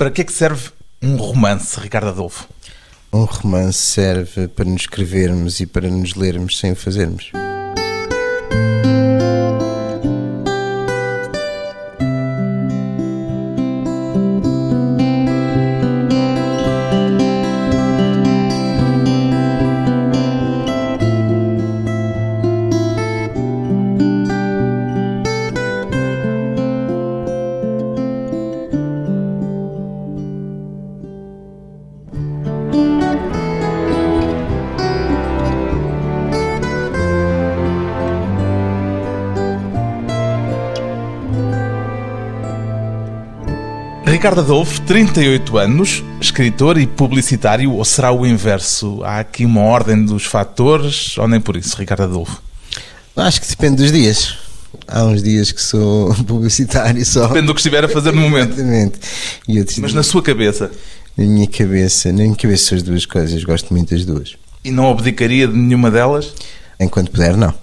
Para que é que serve um romance, Ricardo Adolfo? Um romance serve para nos escrevermos e para nos lermos sem o fazermos. Ricardo Adolfo, 38 anos, escritor e publicitário, ou será o inverso? Há aqui uma ordem dos fatores, ou nem por isso, Ricardo Adolfo? Acho que depende dos dias. Há uns dias que sou publicitário só. Depende do que estiver a fazer no momento. Exatamente. E Mas na sua cabeça? na minha cabeça, na minha cabeça são as duas coisas, gosto muito das duas. E não abdicaria de nenhuma delas? Enquanto puder, não.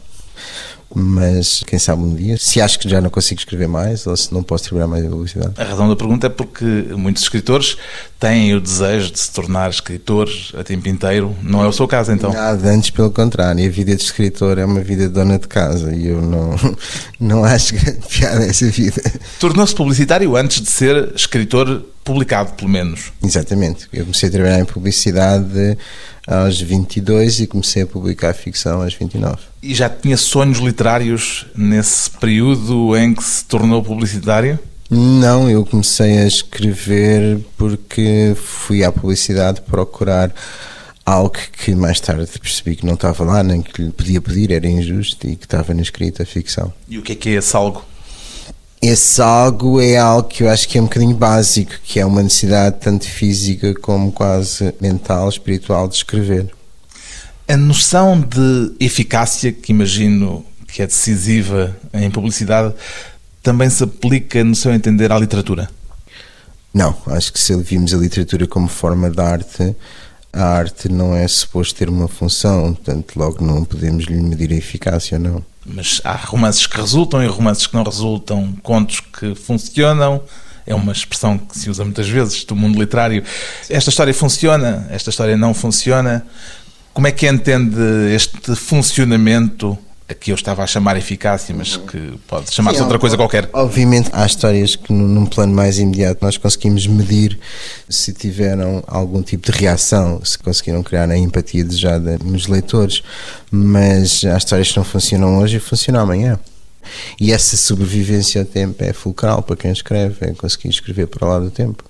Mas quem sabe um dia, se acho que já não consigo escrever mais ou se não posso trabalhar mais em publicidade. A razão da pergunta é porque muitos escritores têm o desejo de se tornar escritores a tempo inteiro. Não é o seu caso, então? Nada, antes pelo contrário, a vida de escritor é uma vida de dona de casa e eu não, não acho grande piada essa vida. Tornou-se publicitário antes de ser escritor publicado, pelo menos. Exatamente, eu comecei a trabalhar em publicidade aos 22 e comecei a publicar ficção aos 29. E já tinha sonhos literários nesse período em que se tornou publicitário? Não, eu comecei a escrever porque fui à publicidade procurar algo que mais tarde percebi que não estava lá, nem que lhe podia pedir, era injusto e que estava na escrita ficção. E o que é que é esse algo? Esse algo é algo que eu acho que é um bocadinho básico, que é uma necessidade tanto física como quase mental, espiritual de escrever. A noção de eficácia, que imagino que é decisiva em publicidade, também se aplica, no seu entender, à literatura? Não, acho que se vimos a literatura como forma de arte, a arte não é suposto ter uma função, portanto, logo não podemos lhe medir a eficácia ou não. Mas há romances que resultam e romances que não resultam, contos que funcionam. É uma expressão que se usa muitas vezes do mundo literário. Esta história funciona, esta história não funciona. Como é que entende este funcionamento a que eu estava a chamar eficácia, mas que pode chamar-se outra coisa qualquer? Obviamente há histórias que num plano mais imediato nós conseguimos medir se tiveram algum tipo de reação, se conseguiram criar a empatia desejada nos leitores, mas há histórias que não funcionam hoje e funcionam amanhã. E essa sobrevivência ao tempo é fulcral para quem escreve, é conseguir escrever para lá do tempo.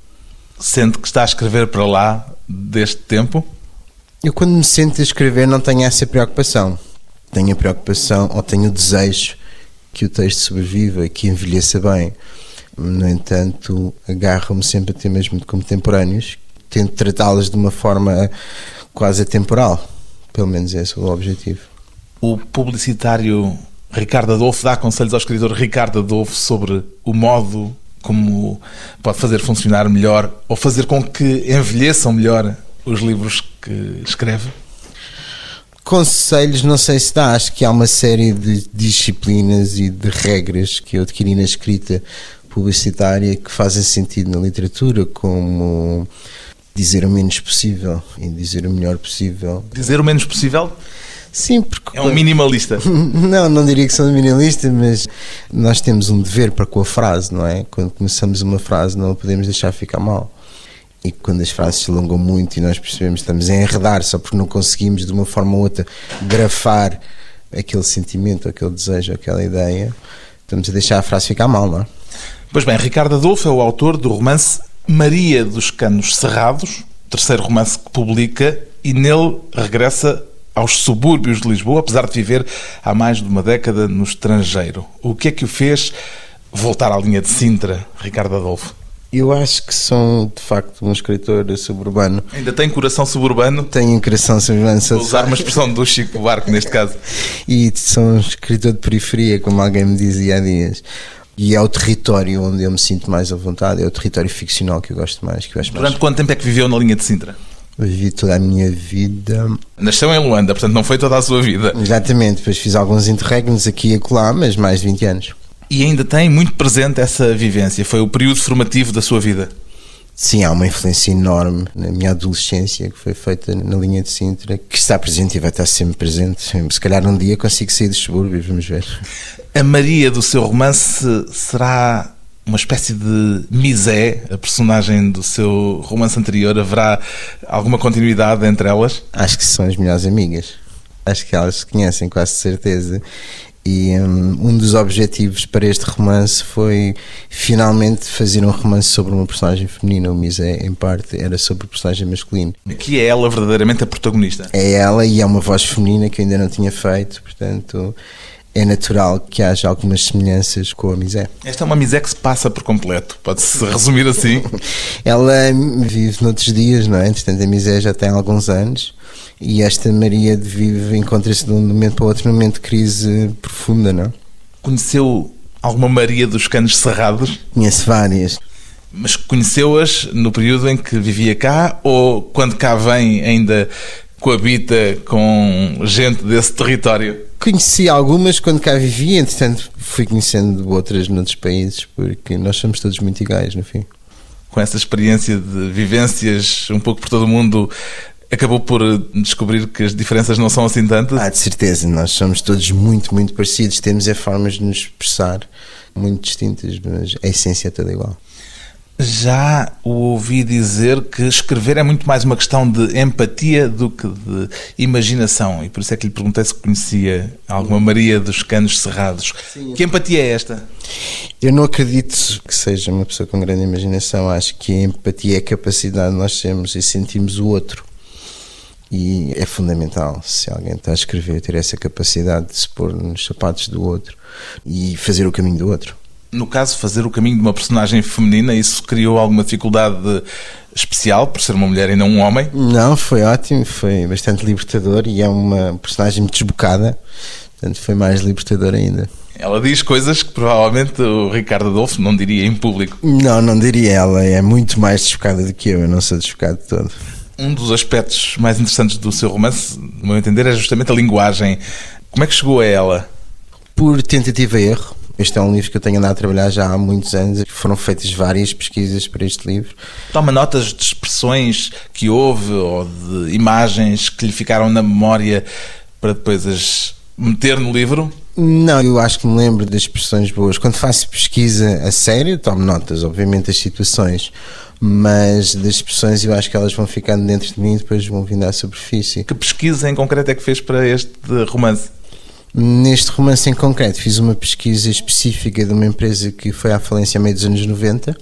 Sente que está a escrever para lá deste tempo? Eu quando me sento a escrever não tenho essa preocupação. Tenho a preocupação ou tenho o desejo que o texto sobreviva, que envelheça bem. No entanto, agarro-me sempre a temas muito contemporâneos, tento tratá-los de uma forma quase atemporal. Pelo menos esse é o objetivo. O publicitário Ricardo Adolfo dá conselhos ao escritor Ricardo Adolfo sobre o modo como pode fazer funcionar melhor ou fazer com que envelheçam melhor os livros que escreve? Conselhos, não sei se dá, acho que há uma série de disciplinas e de regras que eu adquiri na escrita publicitária que fazem sentido na literatura, como dizer o menos possível e dizer o melhor possível. Dizer o menos possível Sim, porque. é um minimalista. Não, não diria que sou minimalista, mas nós temos um dever para com a frase, não é? Quando começamos uma frase, não a podemos deixar ficar mal. E quando as frases se alongam muito e nós percebemos que estamos a enredar só porque não conseguimos, de uma forma ou outra, grafar aquele sentimento, aquele desejo, aquela ideia, estamos a deixar a frase ficar mal, não é? Pois bem, Ricardo Adolfo é o autor do romance Maria dos Canos Cerrados, terceiro romance que publica, e nele regressa aos subúrbios de Lisboa, apesar de viver há mais de uma década no estrangeiro. O que é que o fez voltar à linha de Sintra, Ricardo Adolfo? Eu acho que sou, de facto, um escritor suburbano. Ainda tem coração suburbano? Tenho um coração suburbano, Vou usar uma expressão do Chico Barco neste caso. e sou um escritor de periferia, como alguém me dizia há dias. E é o território onde eu me sinto mais à vontade, é o território ficcional que eu gosto mais. Que eu acho mais. Durante quanto tempo é que viveu na linha de Sintra? Vivi toda a minha vida. Nasceu em Luanda, portanto não foi toda a sua vida. Exatamente, depois fiz alguns interregnos aqui e acolá, mas mais de 20 anos. E ainda tem muito presente essa vivência. Foi o período formativo da sua vida. Sim, há uma influência enorme na minha adolescência que foi feita na linha de Sintra, que está presente e vai estar sempre presente. Se calhar um dia consigo sair dos subúrbios, vamos ver. A Maria do seu romance será uma espécie de Misé, a personagem do seu romance anterior. Haverá alguma continuidade entre elas? Acho que são as melhores amigas. Acho que elas se conhecem, quase certeza. E um, um, dos objetivos para este romance foi finalmente fazer um romance sobre uma personagem feminina. O Misé, em parte, era sobre o personagem masculino. Que é ela verdadeiramente a protagonista? É ela e é uma voz feminina que eu ainda não tinha feito, portanto é natural que haja algumas semelhanças com a Misé. Esta é uma Misé que se passa por completo, pode-se resumir assim. Ela vive noutros dias, não é? Entretanto, a Misé já tem alguns anos e esta Maria vive, encontra-se de um momento para outro num momento de crise profunda, não? Conheceu alguma Maria dos Canos Cerrados? Conheço várias. Mas conheceu-as no período em que vivia cá ou quando cá vem ainda coabita com gente desse território? Conheci algumas quando cá vivia, entretanto fui conhecendo outras noutros países, porque nós somos todos muito iguais, no fim. Com essa experiência de vivências um pouco por todo o mundo, acabou por descobrir que as diferenças não são assim tantas? Ah, de certeza, nós somos todos muito, muito parecidos, temos é formas de nos expressar muito distintas, mas a essência é toda igual. Já o ouvi dizer que escrever é muito mais uma questão de empatia do que de imaginação, e por isso é que lhe perguntei se conhecia alguma Maria dos Canos Cerrados. Sim, que empatia é esta? Eu não acredito que seja uma pessoa com grande imaginação, acho que a empatia é a capacidade de nós sermos e sentirmos o outro. E é fundamental, se alguém está a escrever, ter essa capacidade de se pôr nos sapatos do outro e fazer o caminho do outro. No caso, fazer o caminho de uma personagem feminina, isso criou alguma dificuldade especial por ser uma mulher e não um homem? Não, foi ótimo, foi bastante libertador e é uma personagem muito desbocada, portanto foi mais libertador ainda. Ela diz coisas que provavelmente o Ricardo Adolfo não diria em público. Não, não diria. Ela é muito mais desbocada do que eu, eu não sou desbocado de todo. Um dos aspectos mais interessantes do seu romance, no meu entender, é justamente a linguagem. Como é que chegou a ela? Por tentativa e erro este é um livro que eu tenho andado a trabalhar já há muitos anos. Foram feitas várias pesquisas para este livro. Toma notas de expressões que houve ou de imagens que lhe ficaram na memória para depois as meter no livro? Não, eu acho que me lembro das expressões boas. Quando faço pesquisa a sério, tomo notas, obviamente, das situações, mas das expressões eu acho que elas vão ficando dentro de mim e depois vão vindo à superfície. Que pesquisa em concreto é que fez para este romance? Neste romance em concreto, fiz uma pesquisa específica de uma empresa que foi à falência a meio dos anos 90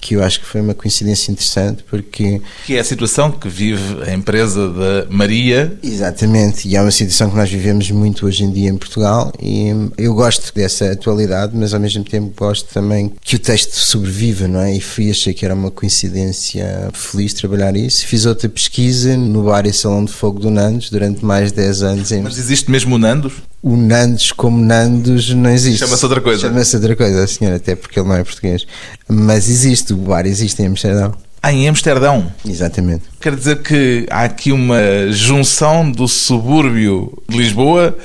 que eu acho que foi uma coincidência interessante porque que é a situação que vive a empresa da Maria. Exatamente e é uma situação que nós vivemos muito hoje em dia em Portugal e eu gosto dessa atualidade mas ao mesmo tempo gosto também que o texto sobreviva não é? E fui achei que era uma coincidência feliz trabalhar isso. Fiz outra pesquisa no bar e salão de fogo do Nandos durante mais de 10 anos em... mas existe mesmo o Nandos o Nandos como Nandos não existe. Chama-se outra coisa. Chama-se outra coisa, senhor, até porque ele não é português. Mas existe, o bar existe em Amsterdão. Ah, em Amsterdão? Exatamente. Quer dizer que há aqui uma junção do subúrbio de Lisboa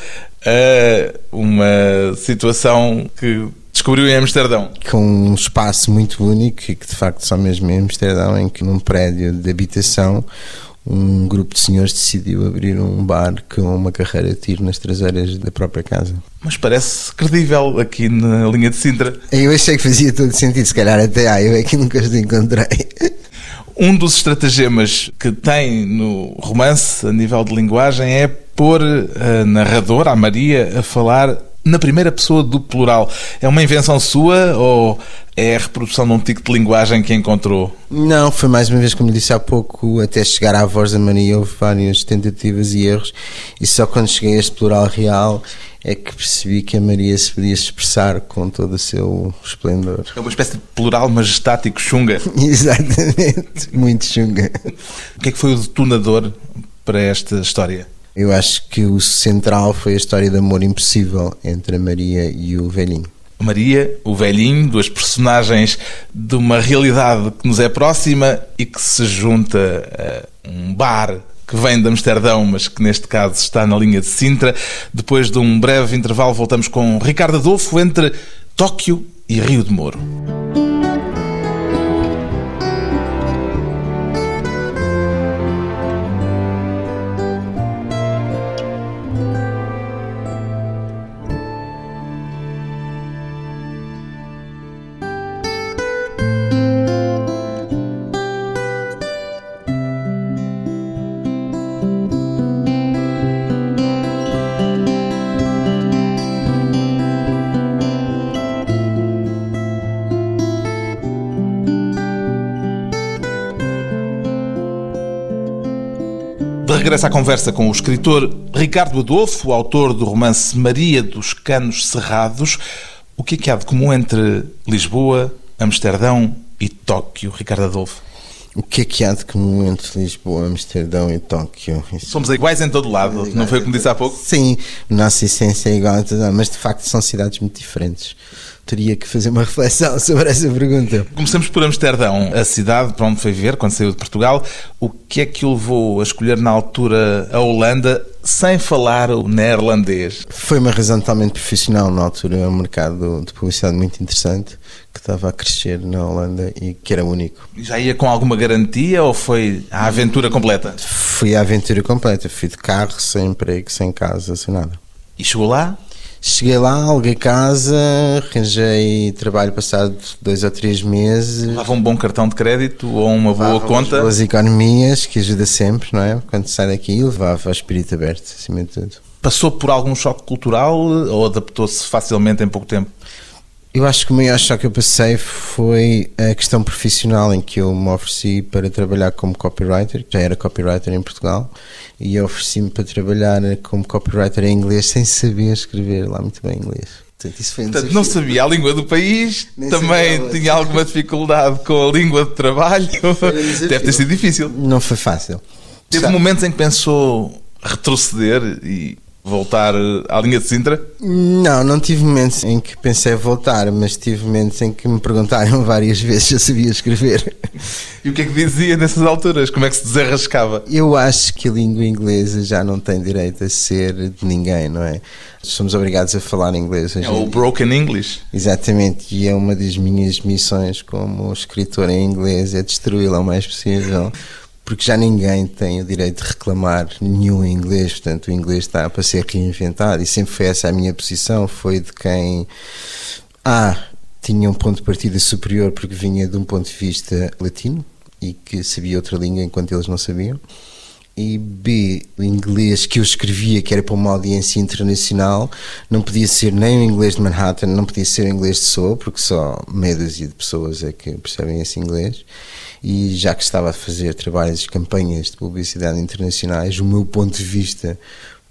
a uma situação que descobriu em Amsterdão. Com um espaço muito único e que de facto só mesmo em Amsterdão, em que num prédio de habitação um grupo de senhores decidiu abrir um bar com uma carreira de tiro nas traseiras da própria casa. Mas parece credível aqui na linha de Sintra. Eu achei que fazia todo sentido, se calhar até há, eu é que nunca os encontrei. Um dos estratagemas que tem no romance, a nível de linguagem, é pôr a narradora, a Maria, a falar na primeira pessoa do plural. É uma invenção sua ou é a reprodução de um tico de linguagem que encontrou? Não, foi mais uma vez, como disse há pouco, até chegar à voz da Maria houve várias tentativas e erros, e só quando cheguei a este plural real é que percebi que a Maria se podia expressar com todo o seu esplendor. É uma espécie de plural majestático chunga. Exatamente, muito chunga. O que é que foi o detonador para esta história? Eu acho que o central foi a história de amor impossível entre a Maria e o velhinho. Maria, o velhinho, duas personagens de uma realidade que nos é próxima e que se junta a um bar que vem de Amsterdão, mas que neste caso está na linha de Sintra. Depois de um breve intervalo, voltamos com Ricardo Adolfo entre Tóquio e Rio de Moro. Regresso à conversa com o escritor Ricardo Adolfo, autor do romance Maria dos Canos Cerrados. O que é que há de comum entre Lisboa, Amsterdão e Tóquio, Ricardo Adolfo? O que é que há de comum entre Lisboa, Amsterdão e Tóquio? Isso... Somos iguais em todo lado, não foi como disse há pouco? Sim, nossa essência é igual, mas de facto são cidades muito diferentes. Teria que fazer uma reflexão sobre essa pergunta. Começamos por Amsterdão, a cidade para onde foi ver quando saiu de Portugal. O que é que o levou a escolher na altura a Holanda sem falar o neerlandês? Foi uma razão totalmente profissional. Na altura, um mercado de publicidade muito interessante que estava a crescer na Holanda e que era único. Já ia com alguma garantia ou foi a aventura completa? Fui a aventura completa. Fui de carro, sem emprego, sem casa, sem nada. E chegou lá? Cheguei lá, aluguei casa, arranjei trabalho passado dois ou três meses. Levava um bom cartão de crédito ou uma boa conta? Boas economias, que ajuda sempre, não é? Quando sai daqui, levava o espírito aberto, acima de tudo. Passou por algum choque cultural ou adaptou-se facilmente em pouco tempo? Eu acho que o maior choque que eu passei foi a questão profissional em que eu me ofereci para trabalhar como copywriter, já era copywriter em Portugal, e ofereci-me para trabalhar como copywriter em inglês sem saber escrever lá muito bem inglês. Portanto, isso foi um Portanto, não sabia a língua do país, Nem também tinha alguma dificuldade com a língua de trabalho. Deve ter sido difícil. Não foi fácil. Teve momentos em que pensou retroceder e voltar eh, à linha de Sintra? Não, não tive momentos em que pensei voltar, mas tive momentos em que me perguntaram várias vezes se eu sabia escrever. E o que é que dizia nessas alturas? Como é que se desarrascava? Eu acho que a língua inglesa já não tem direito a ser de ninguém, não é? Somos obrigados a falar inglês. É o broken English. Exatamente, e é uma das minhas missões como escritor em inglês, é destruí-la o mais possível porque já ninguém tem o direito de reclamar nenhum inglês, portanto o inglês está para ser reinventado. E sempre foi essa a minha posição, foi de quem A tinha um ponto de partida superior porque vinha de um ponto de vista latino e que sabia outra língua enquanto eles não sabiam. E B, o inglês que eu escrevia, que era para uma audiência internacional, não podia ser nem o inglês de Manhattan, não podia ser o inglês de Seoul, porque só meia dúzia de pessoas é que percebem esse inglês e já que estava a fazer trabalhos campanhas de publicidade internacionais, o meu ponto de vista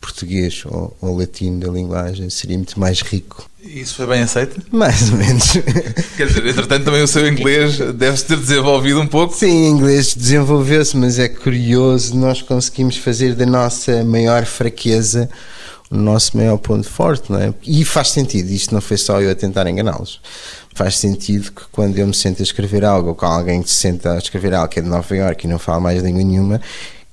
português ou, ou, latino da linguagem seria muito mais rico. Isso foi bem aceito? Mais ou menos. Quer dizer, entretanto também o seu inglês deve-se ter desenvolvido um pouco? Sim, inglês desenvolveu-se, mas é curioso, nós conseguimos fazer da nossa maior fraqueza o nosso maior ponto forte, não é? E faz sentido, isto não foi só eu a tentar enganá-los faz sentido que quando eu me sento a escrever algo ou com alguém que se senta a escrever algo que é de Nova Iorque e não fala mais língua nenhuma,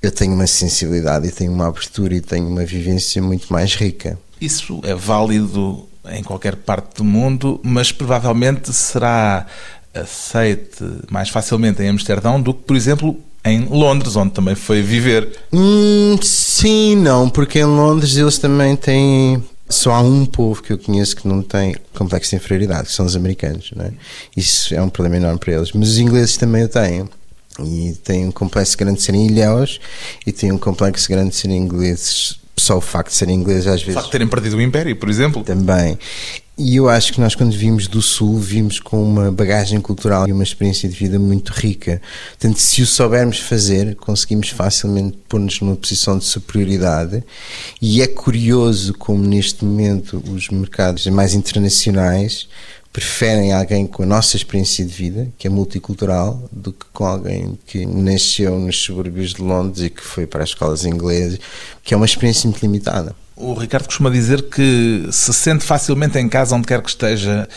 eu tenho uma sensibilidade e tenho uma abertura e tenho uma vivência muito mais rica. Isso é válido em qualquer parte do mundo, mas provavelmente será aceite mais facilmente em Amsterdão do que, por exemplo, em Londres, onde também foi viver. Hum, sim, não, porque em Londres eles também têm só há um povo que eu conheço que não tem complexo de inferioridade, que são os americanos. Não é? Isso é um problema enorme para eles. Mas os ingleses também o têm. E têm um complexo grande de serem ilhéus e têm um complexo grande de serem ingleses. Só o facto de serem ingleses às vezes. O facto de terem perdido o Império, por exemplo. Também. E eu acho que nós, quando vimos do Sul, vimos com uma bagagem cultural e uma experiência de vida muito rica. Portanto, se o soubermos fazer, conseguimos facilmente pôr-nos numa posição de superioridade. E é curioso como, neste momento, os mercados mais internacionais preferem alguém com a nossa experiência de vida, que é multicultural, do que com alguém que nasceu nos subúrbios de Londres e que foi para as escolas inglesas, que é uma experiência muito limitada. O Ricardo costuma dizer que se sente facilmente em casa onde quer que esteja.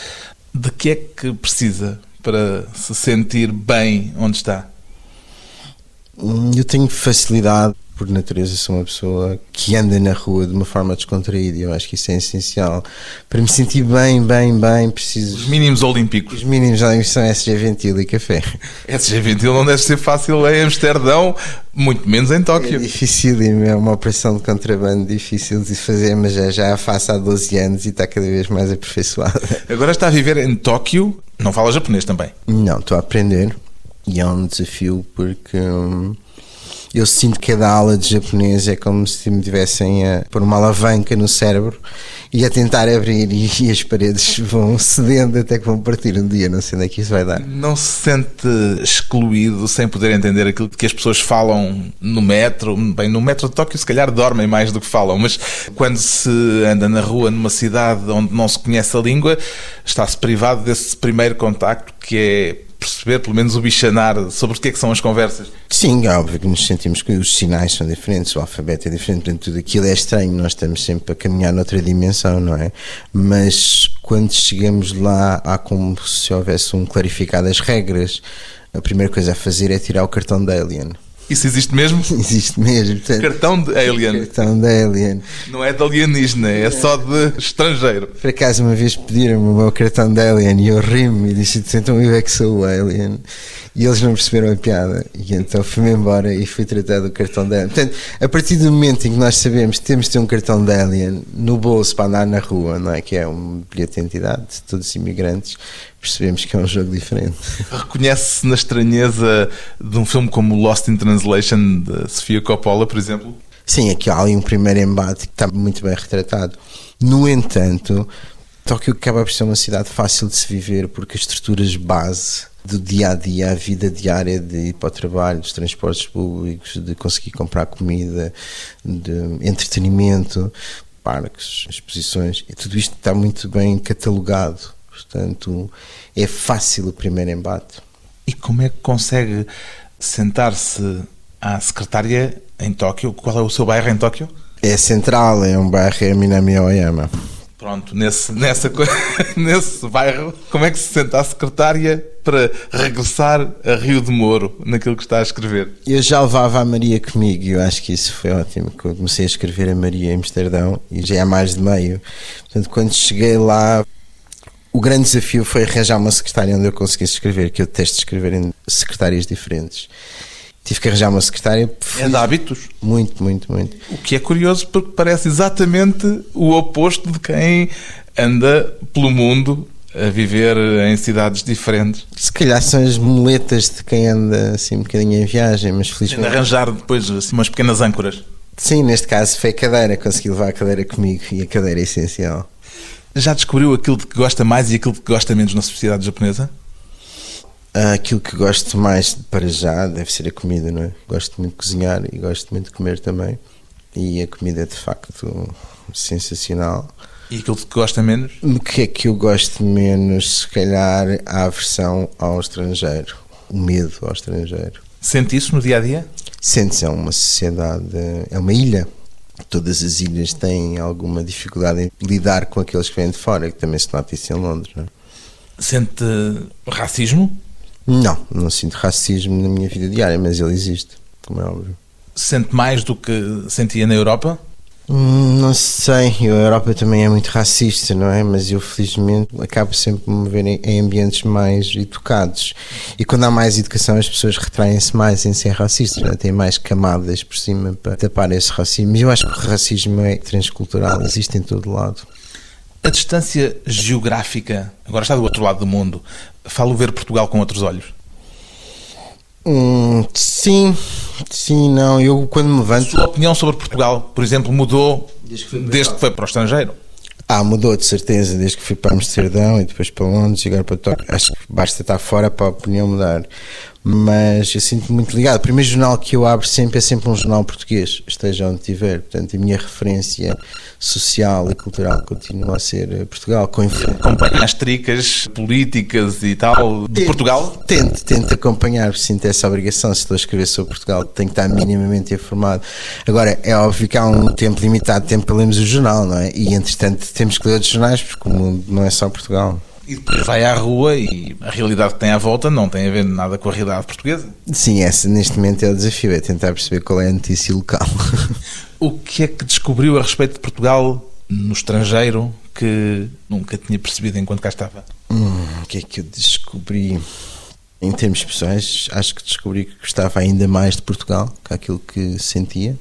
De que é que precisa para se sentir bem onde está? Hum, eu tenho facilidade por natureza sou uma pessoa que anda na rua de uma forma descontraída e eu acho que isso é essencial. Para me sentir bem, bem, bem, preciso... Os mínimos olímpicos. Os mínimos olímpicos são SG Ventil e café. SG Ventil não deve ser fácil em Amsterdão, muito menos em Tóquio. É difícil, é uma operação de contrabando difícil de fazer, mas já, já a faço há 12 anos e está cada vez mais aperfeiçoada. Agora está a viver em Tóquio, não fala japonês também? Não, estou a aprender e é um desafio porque... Hum, Eu sinto que cada aula de japonês é como se me tivessem a pôr uma alavanca no cérebro e a tentar abrir e, as paredes vão cedendo até que vão partir um dia, não sei onde é que isso vai dar. Não se sente excluído sem poder entender aquilo que as pessoas falam no metro? Bem, no metro de Tóquio se calhar dormem mais do que falam, mas quando se anda na rua numa cidade onde não se conhece a língua, está-se privado desse primeiro contacto que é perceber, pelo menos o bichanar, sobre o que é que são as conversas. Sim, é óbvio que nos sentimos que os sinais são diferentes, o alfabeto é diferente, portanto tudo aquilo é estranho, nós estamos sempre a caminhar noutra dimensão, não é? Mas quando chegamos lá há como se houvesse um clarificado das regras, a primeira coisa a fazer é tirar o cartão da Alien. Isso existe mesmo? Existe mesmo. Portanto, cartão de alien. Cartão de alien. Não é de alienígena, é, é só de estrangeiro. Por acaso, uma vez pediram-me o meu cartão de alien e eu ri-me e disse: então eu é que sou o alien. E eles não perceberam a piada. E então fui-me embora e fui tratado do cartão de alien. Portanto, a partir do momento em que nós sabemos que temos de ter um cartão de alien no bolso para andar na rua, não é? Que é um bilhete de identidade de todos os imigrantes, percebemos que é um jogo diferente. Reconhece-se na estranheza de um filme como Lost in Translation de Sofia Coppola, por exemplo? Sim, aqui há ali um primeiro embate que está muito bem retratado. No entanto, Tóquio acaba por ser uma cidade fácil de se viver porque as estruturas base do dia a dia, a vida diária de ir para o trabalho, dos transportes públicos, de conseguir comprar comida, de entretenimento, parques, exposições, e tudo isto está muito bem catalogado. Portanto, é fácil o primeiro embate. E como é que consegue sentar-se à secretária em Tóquio? Qual é o seu bairro em Tóquio? É central, é um bairro é Minami Oyama. Pronto, nesse, nessa, nesse bairro, como é que se senta a secretária para regressar a Rio de Moro naquilo que está a escrever? Eu já levava a Maria comigo e eu acho que isso foi ótimo. Eu comecei a escrever a Maria em Amsterdão e já é mais de meio. Portanto, quando cheguei lá, o grande desafio foi arranjar uma secretária onde eu conseguisse escrever, que eu detesto escrever em secretárias diferentes. Tive que arranjar uma secretária. É de hábitos? Muito, muito, muito. O que é curioso porque parece exatamente o oposto de quem anda pelo mundo a viver em cidades diferentes. Se calhar são as muletas de quem anda assim um bocadinho em viagem, mas felizmente. arranjar depois assim, umas pequenas âncoras. Sim, neste caso foi a cadeira, consegui levar a cadeira comigo e a cadeira é essencial. Já descobriu aquilo de que gosta mais e aquilo de que gosta menos na sociedade japonesa? Ah, aquilo que gosto mais para já deve ser a comida, não é? Gosto muito de cozinhar e gosto muito de comer também. E a comida é de facto sensacional. E aquilo que gosta menos? O que é que eu gosto menos? Se calhar a aversão ao estrangeiro, o medo ao estrangeiro. Sente isso no dia a dia? Sente-se, é uma sociedade, é uma ilha todas as ilhas têm alguma dificuldade em lidar com aqueles que vêm de fora, que também se nota isso em Londres. Não é? Sente racismo? Não, não sinto racismo na minha vida diária, mas ele existe, como é óbvio. Sente mais do que sentia na Europa? Hum, não sei, a Europa também é muito racista, não é? Mas eu felizmente acabo sempre me ver em ambientes mais educados. E quando há mais educação, as pessoas retraem-se mais em ser racistas, é? têm mais camadas por cima para tapar esse racismo. Mas eu acho que o racismo é transcultural, existe em todo lado. A distância geográfica, agora está do outro lado do mundo, falo ver Portugal com outros olhos? Hum, sim, sim, não. Eu quando me levanto. Sua opinião sobre Portugal, por exemplo, mudou desde que foi, desde que foi para o estrangeiro? Ah, mudou de certeza, desde que fui para Amsterdão e depois para Londres e agora para Tóquio. Acho que basta estar fora para a opinião mudar mas eu sinto-me muito ligado. O primeiro jornal que eu abro sempre é sempre um jornal português, esteja onde estiver. Portanto, a minha referência social e cultural continua a ser eh, Portugal. Com Acompanha as tricas políticas e tal de tento, Portugal? Tento, tento acompanhar, sinto essa obrigação. Se estou a escrever sobre Portugal, tenho que estar minimamente informado. Agora, é óbvio que há um tempo limitado de tempo para lermos o jornal, não é? E entretanto, temos que ler outros jornais, porque o mundo não é só Portugal. E depois vai à rua e a realidade que tem à volta não tem a ver nada com a realidade portuguesa. Sim, esse neste momento é o desafio, é tentar perceber qual é a notícia local. o que é que descobriu a respeito de Portugal no estrangeiro que nunca tinha percebido enquanto cá estava? Hum, o que é que eu descobri? Em termos pessoais, acho que descobri que gostava ainda mais de Portugal que aquilo que sentia.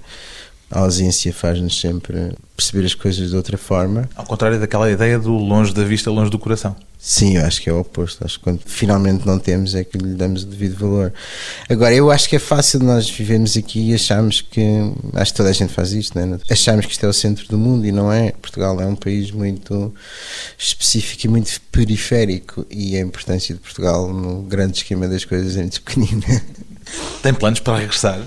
A ausência faz-nos sempre perceber as coisas de outra forma. Ao contrário daquela ideia do longe da vista, longe do coração. Sim, eu acho que é o oposto. Acho que quando finalmente não temos é que lhe damos o devido valor. Agora, eu acho que é fácil nós vivermos aqui e acharmos que. Acho que toda a gente faz isto, né? Achamos que isto é o centro do mundo e não é. Portugal é um país muito específico e muito periférico e a importância de Portugal no grande esquema das coisas é muito pequenina. Tem planos para regressar?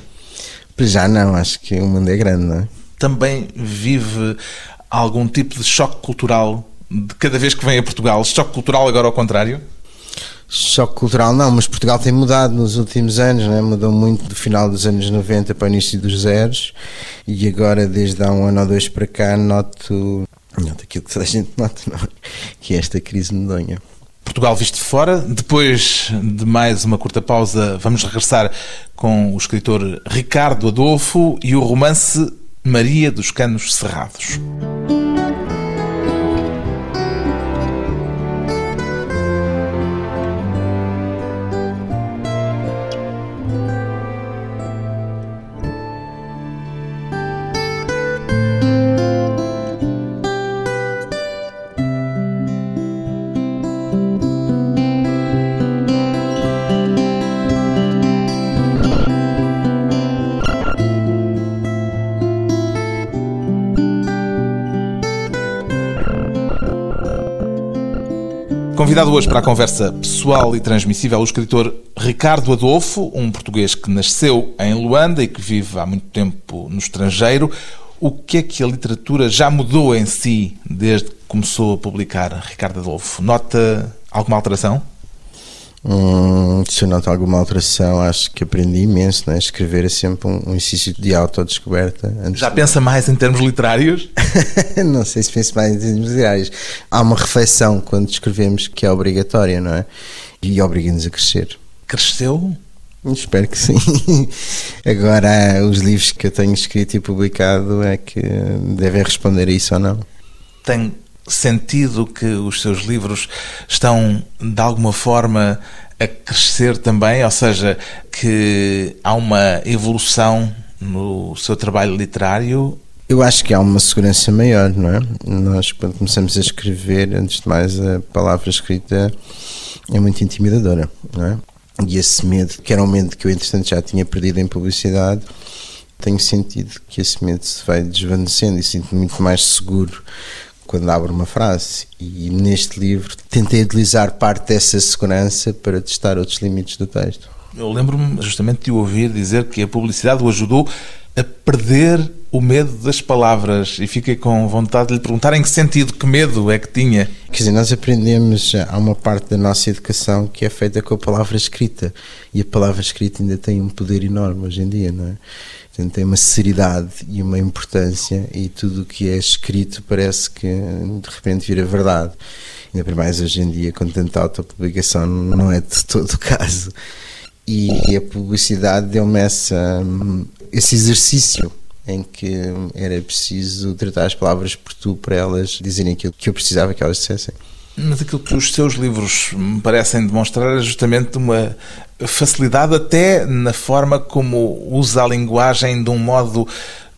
Já não, acho que o mundo é grande, não é? Também vive algum tipo de choque cultural de cada vez que vem a Portugal? Choque cultural agora ao contrário? Choque cultural não, mas Portugal tem mudado nos últimos anos, né? mudou muito do final dos anos 90 para o início dos zeros e agora desde há um ano ou dois para cá noto, noto aquilo que toda a gente nota, não? É? que é esta crise medonha. Portugal visto de fora. Depois de mais uma curta pausa, vamos regressar com o escritor Ricardo Adolfo e o romance Maria dos Canos Cerrados. Convidado hoje para a conversa pessoal e transmissível o escritor Ricardo Adolfo, um português que nasceu em Luanda e que vive há muito tempo no estrangeiro. O que é que a literatura já mudou em si desde que começou a publicar Ricardo Adolfo? Nota alguma alteração? Hum, se eu noto alguma alteração, acho que aprendi imenso. Né? Escrever é sempre um, um exercício de autodescoberta. Já pensa mais em termos literários? não sei se penso mais em termos literários. Há uma reflexão quando escrevemos que é obrigatória, não é? E obriga-nos a crescer. Cresceu? Espero que sim. Agora, os livros que eu tenho escrito e publicado é que devem responder a isso ou não. Tem sentido que os seus livros estão, de alguma forma, a crescer também? Ou seja, que há uma evolução no seu trabalho literário? Eu acho que há uma segurança maior, não é? Nós, quando começamos a escrever, antes de mais, a palavra escrita é muito intimidadora, não é? E esse medo, que era um medo que eu, entretanto, já tinha perdido em publicidade, tenho sentido que esse medo se vai desvanecendo e sinto-me muito mais seguro quando abro uma frase. E neste livro tentei utilizar parte dessa segurança para testar outros limites do texto. Eu lembro-me justamente de ouvir dizer que a publicidade o ajudou a perder o medo das palavras e fiquei com vontade de lhe perguntar em que sentido, que medo é que tinha. Quer dizer, nós aprendemos, há uma parte da nossa educação que é feita com a palavra escrita e a palavra escrita ainda tem um poder enorme hoje em dia, não é? Portanto, tem uma seriedade e uma importância e tudo o que é escrito parece que de repente vira verdade. Ainda por mais hoje em dia, com tanta autopublicação, não é de todo o caso. E a publicidade deu-me esse exercício em que era preciso tratar as palavras por tu para elas dizerem aquilo que eu precisava que elas dissessem. Mas aquilo que os seus livros me parecem demonstrar é justamente uma facilidade até na forma como usa a linguagem de um modo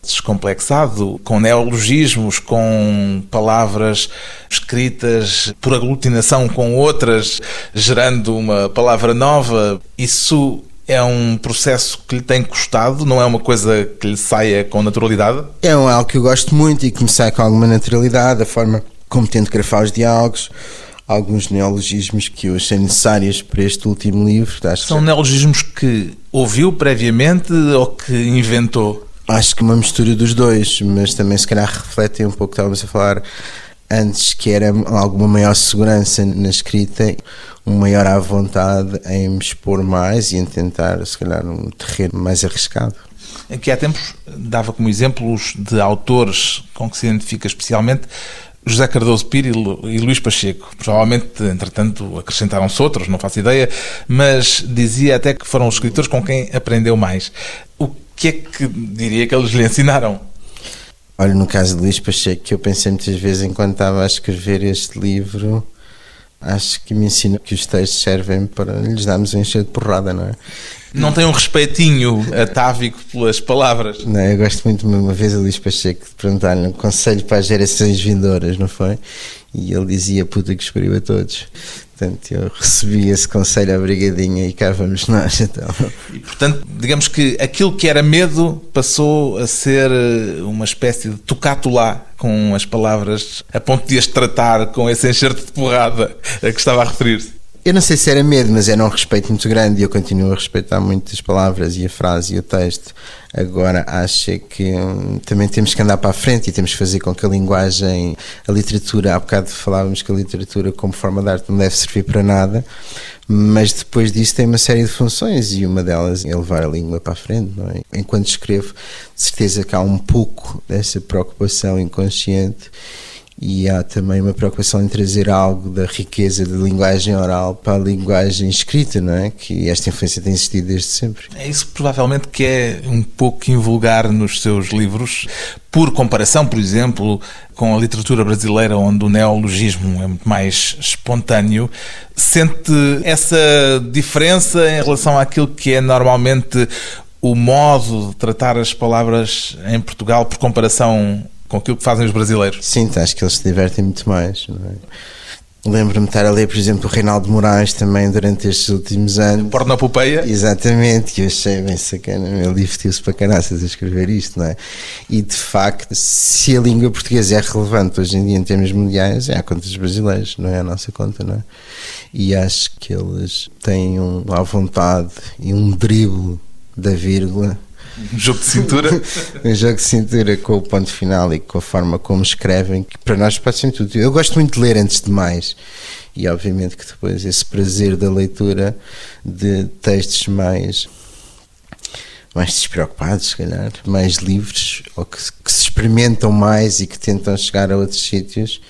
descomplexado, com neologismos, com palavras escritas por aglutinação com outras, gerando uma palavra nova. Isso é um processo que lhe tem custado, não é uma coisa que lhe saia com naturalidade? É algo que eu gosto muito e que me sai com alguma naturalidade, a forma como tento grafar os diálogos, alguns neologismos que eu achei necessários para este último livro. São que... neologismos que ouviu previamente ou que inventou? Acho que uma mistura dos dois, mas também se calhar refletem um pouco, estávamos a falar antes, que era alguma maior segurança na escrita, uma maior à vontade em me expor mais e em tentar, se calhar, um terreno mais arriscado. Aqui há tempos dava como exemplos de autores com que se identifica especialmente José Cardoso Piro e Luís Pacheco. Provavelmente, entretanto, acrescentaram-se outros, não faço ideia, mas dizia até que foram os escritores com quem aprendeu mais. O que é que diria que eles lhe ensinaram? Olha, no caso de Luís Pacheco, que eu pensei muitas vezes enquanto estava a escrever este livro, acho que me ensina que os textos servem para lhes darmos um encher de porrada, não é? Não tem um respeitinho atávico pelas palavras. Não, eu gosto muito, uma vez a Luís Pacheco de perguntar-lhe um conselho para as gerações vindouras, não foi? E ele dizia puta que escolheu a todos. Portanto, eu recebi esse conselho à brigadinha e cá vamos nós, então. E, portanto, digamos que aquilo que era medo passou a ser eh, uma espécie de tocato lá com as palavras, a ponto de as tratar com esse enxerto de porrada a que estava a referir-se. Eu não sei se era medo, mas era um respeito muito grande e eu continuo a respeitar muito as palavras e a frase e o texto. Agora acho que hum, também temos que andar para a frente e temos que fazer com que a linguagem, a literatura, há bocado falávamos que a literatura como forma de arte não deve servir para nada, mas depois disso tem uma série de funções e uma delas é levar a língua para a frente. É? Enquanto escrevo, de certeza que há um pouco dessa preocupação inconsciente e há também uma preocupação em trazer algo da riqueza da linguagem oral para a linguagem escrita, não é? Que esta influência tem existido desde sempre. É isso provavelmente que é um pouco invulgar nos seus livros, por comparação, por exemplo, com a literatura brasileira, onde o neologismo é muito mais espontâneo. Sente essa diferença em relação àquilo que é normalmente o modo de tratar as palavras em Portugal, por comparação com aquilo que fazem os brasileiros. Sim, acho que eles se divertem muito mais. É? Lembro-me de estar a ler, por exemplo, o Reinaldo Moraes também durante estes últimos anos. Pornopopeia? Exatamente, que eu achei bem sacana. Ele divertiu-se para canaças a escrever isto, não é? E de facto, se a língua portuguesa é relevante hoje em dia em termos mundiais, é à conta dos brasileiros, não é à nossa conta, não é? E acho que eles têm um, à vontade e um drible da vírgula um jogo de cintura. um jogo de cintura com o ponto final e com a forma como escrevem, que para nós pode ser tudo. Eu gosto muito de ler antes de mais. E obviamente que depois esse prazer da leitura de textos mais mais despreocupados, se calhar, mais livres, ou que, que se experimentam mais e que tentam chegar a outros sítios,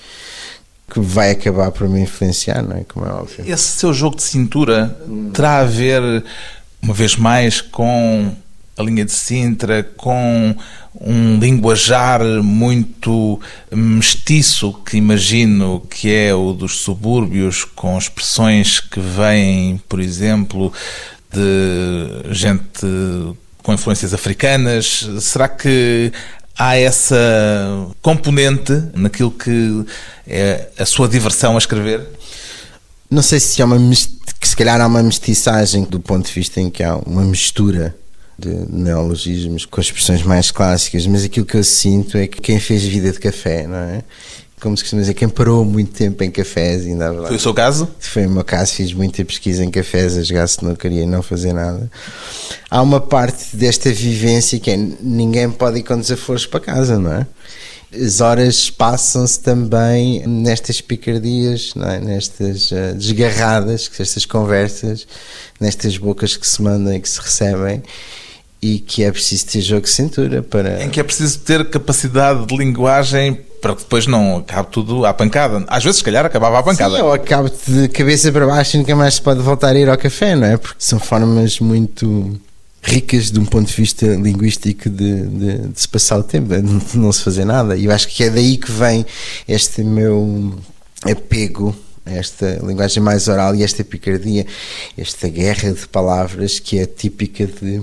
que vai acabar por me influenciar, não é? Como é óbvio. Esse seu jogo de cintura terá a ver, uma vez mais, com a linha de Sintra com um linguajar muito mestiço que imagino que é o dos subúrbios, com expressões que vêm, por exemplo, de gente com influências africanas. Será que há essa componente naquilo que é a sua diversão a escrever? Não sei se há uma que se calhar há uma mestiçagem do ponto de vista em que há uma mistura de neologismos com expressões mais clássicas, mas aquilo que eu sinto é que quem fez vida de café, não é? Como se costuma dizer, quem parou muito tempo em cafés, ainda Foi o seu caso? Foi o meu caso, fiz muita pesquisa em cafés, a jogar se não queria não fazer nada. Há uma parte desta vivência que é ninguém pode ir com desaforos para casa, não é? as horas passam-se também nestas picardias, é? nestas uh, desgarradas, estas conversas, nestas bocas que se mandam e que se recebem e que é preciso ter jogo de cintura para. Em que é preciso ter capacidade de linguagem para que depois não acabe tudo à pancada. Às vezes, se calhar, acabava à pancada. Sim, ou acabe de cabeça para baixo e nunca mais se pode voltar a ir ao café, não é? Porque são formas muito ricas de um ponto de vista linguístico de, de, de se passar o tempo, de não se fazer nada. E eu acho que é daí que vem este meu apego esta linguagem mais oral e esta picardia, esta guerra de palavras que é típica de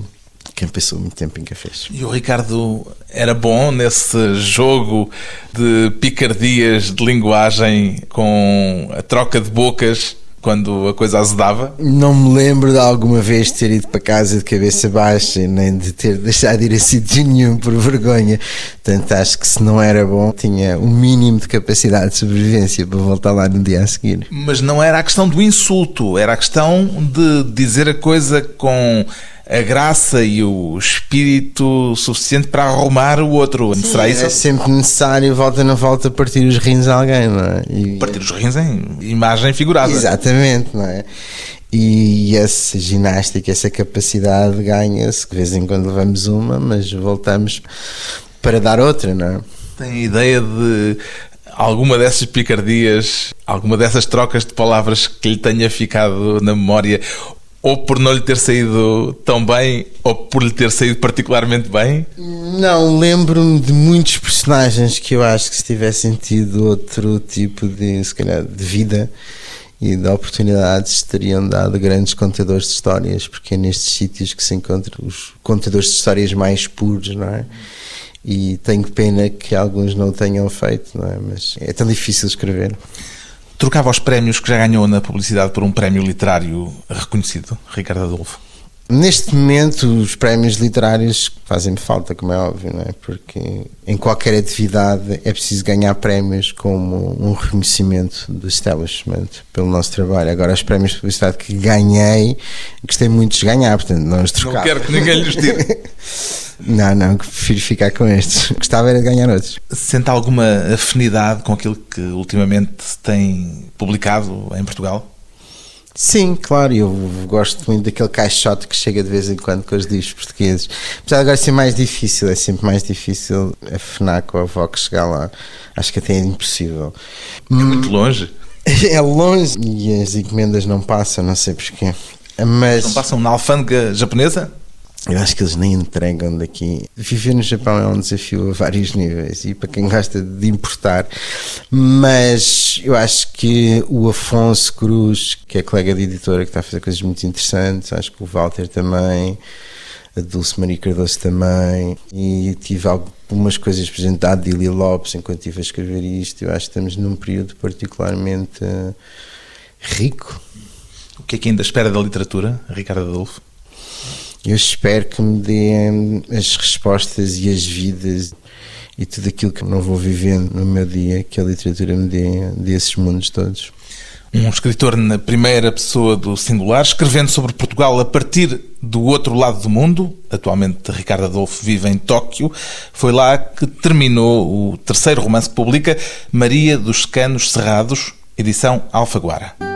quem passou muito tempo em cafés. E o Ricardo era bom nesse jogo de picardias de linguagem com a troca de bocas quando a coisa azedava? Não me lembro de alguma vez ter ido para casa de cabeça baixa, nem de ter deixado de ir a sítio nenhum por vergonha. Portanto, acho que se não era bom, tinha um mínimo de capacidade de sobrevivência para voltar lá no dia a seguir. Mas não era a questão do insulto, era a questão de dizer a coisa com a graça e o espírito suficiente para arrumar o outro. Sim, Será isso? É sempre necessário, volta na volta, partir os rins a alguém, não é? E... Partir os rins em imagem figurada. Exatamente, não é? E essa ginástica, essa capacidade ganha-se, de vez em quando levamos uma, mas voltamos para dar outra, não é? Tem ideia de alguma dessas picardias, alguma dessas trocas de palavras que lhe tenha ficado na memória, ou por não lhe ter saído tão bem, ou por lhe ter saído particularmente bem? Não, lembro-me de muitos personagens que eu acho que se tivessem tido outro tipo de, se calhar, de vida e de oportunidades teriam dado grandes contadores de histórias, porque é nestes sítios que se encontram os contadores de histórias mais puros, não é? E tenho pena que alguns não o tenham feito, não é? Mas é tão difícil escrever. Trocava os prémios que já ganhou na publicidade por um prémio literário reconhecido, Ricardo Adolfo? Neste momento, os prémios literários fazem-me falta, como é óbvio, não é? Porque em qualquer atividade é preciso ganhar prémios como um reconhecimento do establishment pelo nosso trabalho. Agora, os prémios de publicidade que ganhei, gostei muito de ganhar, portanto, não os trocava. Não quero que ninguém lhes tire. não, não, prefiro ficar com estes. Gostava era de ganhar outros. Sente alguma afinidade com aquilo que ultimamente tem publicado em Portugal? Sim, claro, eu gosto muito daquele caixote que chega de vez em quando com os livros portugueses. Apesar de agora ser mais difícil, é sempre mais difícil a FNAC ou a Vox chegar lá. Acho que até é impossível. É muito longe. É longe e as encomendas não passam, não sei porquê. Mas... Não passam na alfândega japonesa? Eu acho que eles nem entregam daqui. Viver no Japão é um desafio a vários níveis e para quem gosta de importar. Mas eu acho que o Afonso Cruz, que é colega de editora, que está a fazer coisas muito interessantes, acho que o Walter também, a Dulce Maria Cardoso também, e tive algumas coisas, exemplo, da Adília Lopes, enquanto estive a escrever isto. Eu acho que estamos num período particularmente rico. O que é que ainda espera da literatura, Ricardo Adolfo? Eu espero que me deem as respostas e as vidas e tudo aquilo que não vou vivendo no meu dia, que a literatura me dê desses mundos todos. Um escritor na primeira pessoa do singular, escrevendo sobre Portugal a partir do outro lado do mundo. Atualmente, Ricardo Adolfo vive em Tóquio. Foi lá que terminou o terceiro romance que publica, Maria dos Canos Cerrados, edição Alfaguara.